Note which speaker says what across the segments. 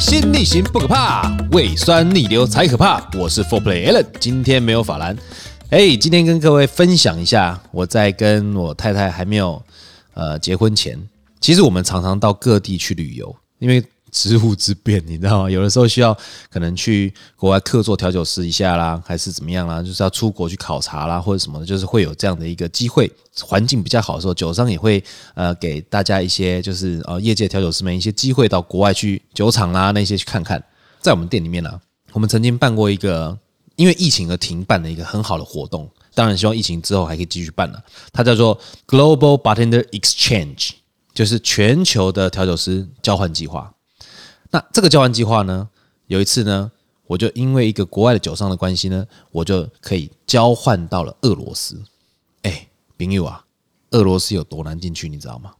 Speaker 1: 心逆行不可怕，胃酸逆流才可怕。我是 f o r Play Allen，今天没有法兰。哎，今天跟各位分享一下，我在跟我太太还没有呃结婚前，其实我们常常到各地去旅游，因为。职务之便，你知道吗？有的时候需要可能去国外客座调酒师一下啦，还是怎么样啦？就是要出国去考察啦，或者什么的，就是会有这样的一个机会。环境比较好的时候，酒商也会呃给大家一些就是呃业界调酒师们一些机会到国外去酒厂啦那些去看看。在我们店里面呢，我们曾经办过一个因为疫情而停办的一个很好的活动，当然希望疫情之后还可以继续办了。它叫做 Global Bartender Exchange，就是全球的调酒师交换计划。那这个交换计划呢，有一次呢，我就因为一个国外的酒商的关系呢，我就可以交换到了俄罗斯。哎，朋友啊，俄罗斯有多难进去，你知道吗？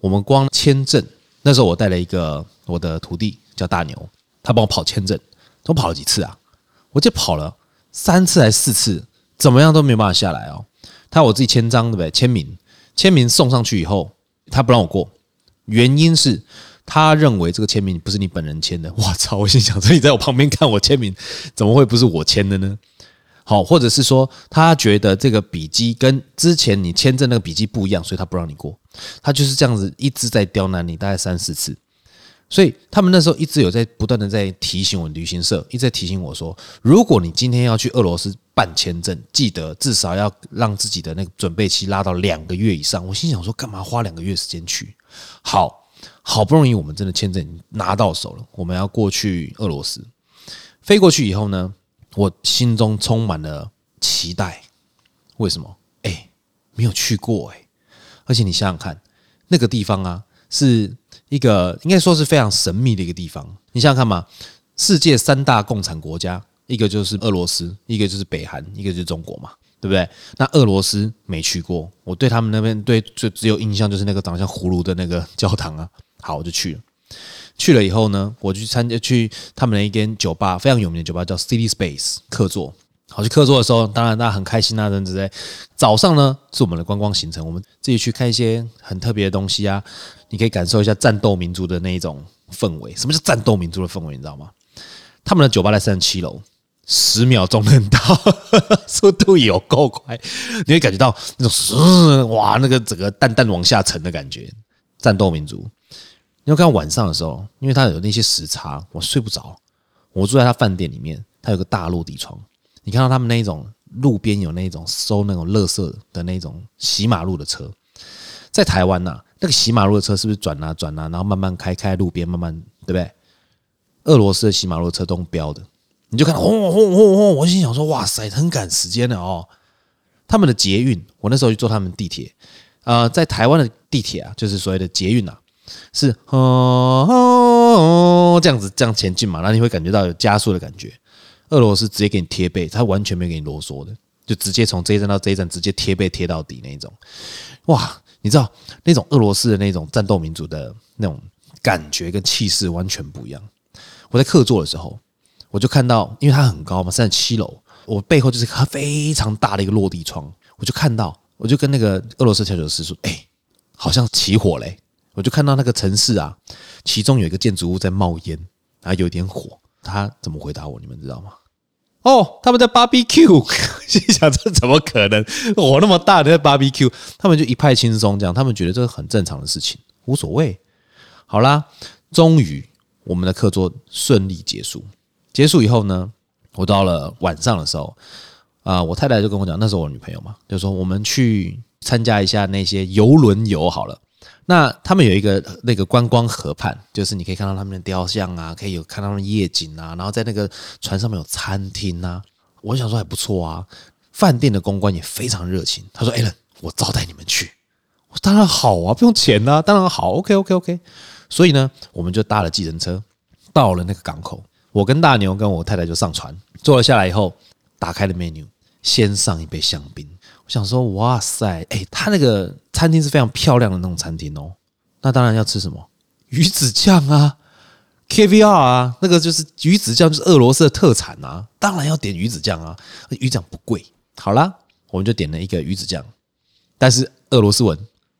Speaker 1: 我们光签证，那时候我带了一个我的徒弟叫大牛，他帮我跑签证，都跑了几次啊？我就跑了三次还是四次，怎么样都没有办法下来哦。他我自己签章对不对？签名，签名送上去以后，他不让我过，原因是。他认为这个签名不是你本人签的，我操！我心想说，你在我旁边看我签名，怎么会不是我签的呢？好，或者是说他觉得这个笔迹跟之前你签证那个笔迹不一样，所以他不让你过。他就是这样子一直在刁难你，大概三四次。所以他们那时候一直有在不断的在提醒我，旅行社一直在提醒我说，如果你今天要去俄罗斯办签证，记得至少要让自己的那个准备期拉到两个月以上。我心想说，干嘛花两个月时间去？好。好不容易，我们真的签证拿到手了。我们要过去俄罗斯，飞过去以后呢，我心中充满了期待。为什么？哎，没有去过哎，而且你想想看，那个地方啊，是一个应该说是非常神秘的一个地方。你想想看嘛，世界三大共产国家，一个就是俄罗斯，一个就是北韩，一个就是中国嘛，对不对？那俄罗斯没去过，我对他们那边对就只有印象就是那个长得像葫芦的那个教堂啊。好，我就去了。去了以后呢，我去参加去他们的一间酒吧，非常有名的酒吧，叫 City Space 客座。好，去客座的时候，当然大家很开心啊，等等之类。早上呢是我们的观光行程，我们自己去看一些很特别的东西啊。你可以感受一下战斗民族的那一种氛围。什么叫战斗民族的氛围？你知道吗？他们的酒吧在三十七楼，十秒钟能到，速度有够快，你会感觉到那种哇，那个整个蛋蛋往下沉的感觉。战斗民族。你要看晚上的时候，因为他有那些时差，我睡不着。我住在他饭店里面，他有个大落地窗，你看到他们那一种路边有那种收那种垃圾的那种洗马路的车，在台湾呐，那个洗马路的车是不是转啊转啊，然后慢慢开开路边，慢慢对不对？俄罗斯的洗马路的车都标的，你就看轰轰轰轰，我心想说，哇塞，很赶时间的哦。他们的捷运，我那时候去坐他们地铁，呃，在台湾的地铁啊，就是所谓的捷运啊。是哦，哦，这样子这样前进嘛，然后你会感觉到有加速的感觉。俄罗斯直接给你贴背，他完全没给你啰嗦的，就直接从这一站到这一站直接贴背贴到底那一种。哇，你知道那种俄罗斯的那种战斗民族的那种感觉跟气势完全不一样。我在客座的时候，我就看到，因为它很高嘛，三十七楼，我背后就是一个非常大的一个落地窗，我就看到，我就跟那个俄罗斯调酒师说：“哎，好像起火嘞。”我就看到那个城市啊，其中有一个建筑物在冒烟，然后有点火。他怎么回答我？你们知道吗？哦，他们在 barbecue。心想这怎么可能？火那么大，在 barbecue。他们就一派轻松，这样他们觉得这是很正常的事情，无所谓。好啦，终于我们的课桌顺利结束。结束以后呢，我到了晚上的时候，啊，我太太就跟我讲，那是我女朋友嘛，就说我们去参加一下那些游轮游好了。那他们有一个那个观光河畔，就是你可以看到他们的雕像啊，可以有看到他们夜景啊，然后在那个船上面有餐厅啊，我想说还不错啊。饭店的公关也非常热情，他说：“Allen，我招待你们去。”我说：“当然好啊，不用钱啊，当然好，OK OK OK。”所以呢，我们就搭了计程车到了那个港口，我跟大牛跟我太太就上船，坐了下来以后，打开了 menu，先上一杯香槟。我想说，哇塞，哎，他那个餐厅是非常漂亮的那种餐厅哦。那当然要吃什么鱼子酱啊，K V R 啊，那个就是鱼子酱，就是俄罗斯的特产啊。当然要点鱼子酱啊，鱼子酱不贵。好啦，我们就点了一个鱼子酱，但是俄罗斯文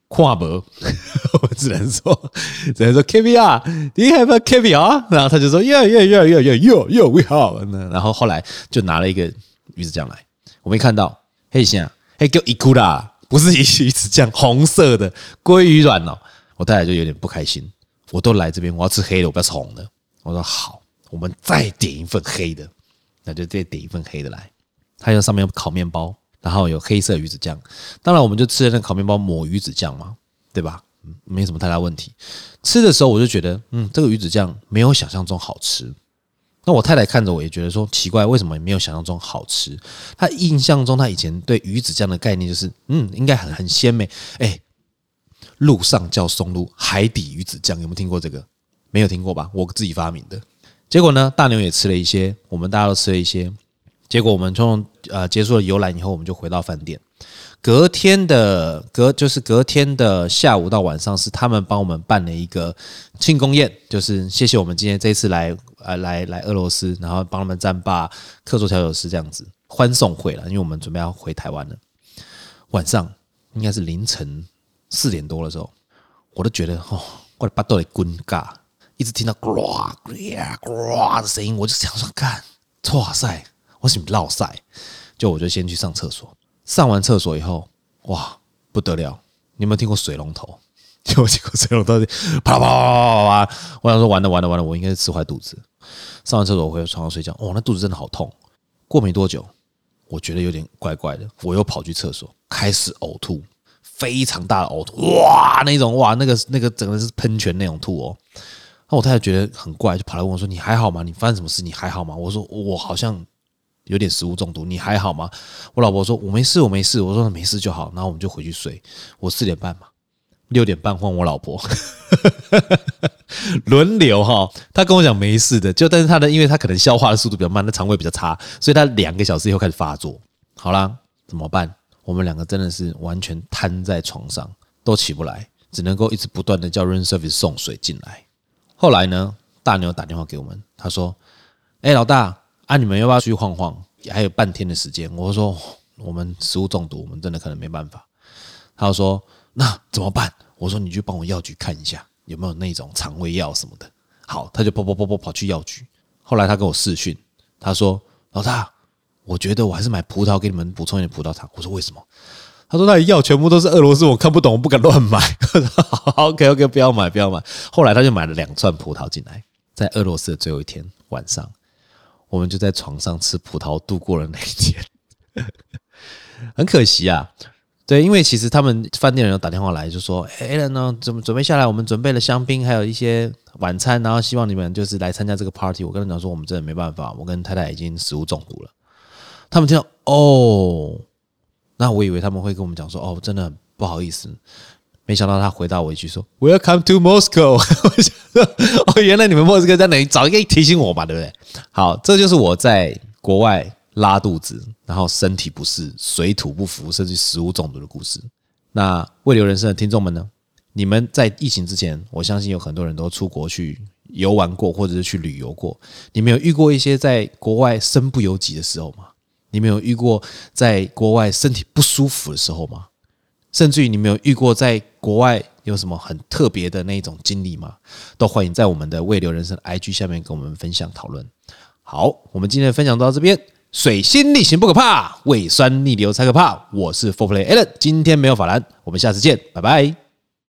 Speaker 1: 跨博，我只能说，只能说 KVR，Do you have a caviar？然后他就说 Yeah yeah yeah yeah yeah yeah we have。然后后来就拿了一个鱼子酱来，我没看到，嘿先，嘿叫伊库拉，不是鱼子酱，红色的鲑鱼卵哦。我太太就有点不开心，我都来这边，我要吃黑的，我不要吃红的。我说好，我们再点一份黑的，那就再点一份黑的来。它有上面有烤面包，然后有黑色鱼子酱。当然，我们就吃了那个烤面包抹鱼子酱嘛，对吧？嗯，没什么太大问题。吃的时候我就觉得，嗯，这个鱼子酱没有想象中好吃。那我太太看着我也觉得说奇怪，为什么没有想象中好吃？她印象中，她以前对鱼子酱的概念就是，嗯，应该很很鲜美。哎，路上叫松露，海底鱼子酱，有没有听过这个？没有听过吧？我自己发明的。结果呢，大牛也吃了一些，我们大家都吃了一些。结果我们从呃结束了游览以后，我们就回到饭店。隔天的隔就是隔天的下午到晚上，是他们帮我们办了一个庆功宴，就是谢谢我们今天这一次来呃来来俄罗斯，然后帮他们战罢客座调酒师这样子欢送会了。因为我们准备要回台湾了。晚上应该是凌晨四点多的时候，我都觉得哦，我的巴肚里滚嘎，一直听到呱呱呱的声音，我就想说，看，哇塞！我是落赛，就我就先去上厕所。上完厕所以后，哇，不得了！你有没有听过水龙头？有听过水龙头啪啦啪啪啪！我想说完了完了完了，我应该是吃坏肚子。上完厕所我回床上睡觉，哇，那肚子真的好痛。过没多久，我觉得有点怪怪的，我又跑去厕所，开始呕吐，非常大的呕吐，哇，那种哇，那个那个整个是喷泉那种吐哦。那我太太觉得很怪，就跑来问我说：“你还好吗？你发生什么事？你还好吗？”我说：“我好像。”有点食物中毒，你还好吗？我老婆说：“我没事，我没事。”我说：“没事就好。”然后我们就回去睡。我四点半嘛，六点半换我老婆，轮流哈。他跟我讲没事的，就但是他的，因为他可能消化的速度比较慢，他肠胃比较差，所以他两个小时以后开始发作。好啦，怎么办？我们两个真的是完全瘫在床上，都起不来，只能够一直不断的叫 room service 送水进来。后来呢，大牛打电话给我们，他说：“哎，老大。”啊！你们要不要去晃晃？也还有半天的时间。我说我们食物中毒，我们真的可能没办法。他说那怎么办？我说你去帮我药局看一下有没有那种肠胃药什么的。好，他就跑跑跑跑跑去药局。后来他跟我视讯，他说老大，我觉得我还是买葡萄给你们补充一点葡萄糖。我说为什么？他说那药全部都是俄罗斯，我看不懂，我不敢乱买。好，OK OK，不要买不要买。后来他就买了两串葡萄进来，在俄罗斯的最后一天晚上。我们就在床上吃葡萄度过了那一天，很可惜啊。对，因为其实他们饭店人有打电话来，就说：“哎，呢，准准备下来，我们准备了香槟，还有一些晚餐，然后希望你们就是来参加这个 party。”我跟他讲说：“我们真的没办法，我跟太太已经食物中毒了。”他们听到哦，那我以为他们会跟我们讲说：“哦，真的不好意思。”没想到他回答我一句说：“Welcome to Moscow。”我想说：“哦，原来你们莫斯科在哪里？早应该提醒我嘛，对不对？”好，这就是我在国外拉肚子，然后身体不适、水土不服，甚至食物中毒的故事。那胃流人生的听众们呢？你们在疫情之前，我相信有很多人都出国去游玩过，或者是去旅游过。你们有遇过一些在国外身不由己的时候吗？你们有遇过在国外身体不舒服的时候吗？甚至于你没有遇过在国外有什么很特别的那种经历吗？都欢迎在我们的未留人生 IG 下面跟我们分享讨论。好，我们今天的分享到这边。水星逆行不可怕，胃酸逆流才可怕。我是 Four Play Allen，今天没有法兰，我们下次见，拜拜。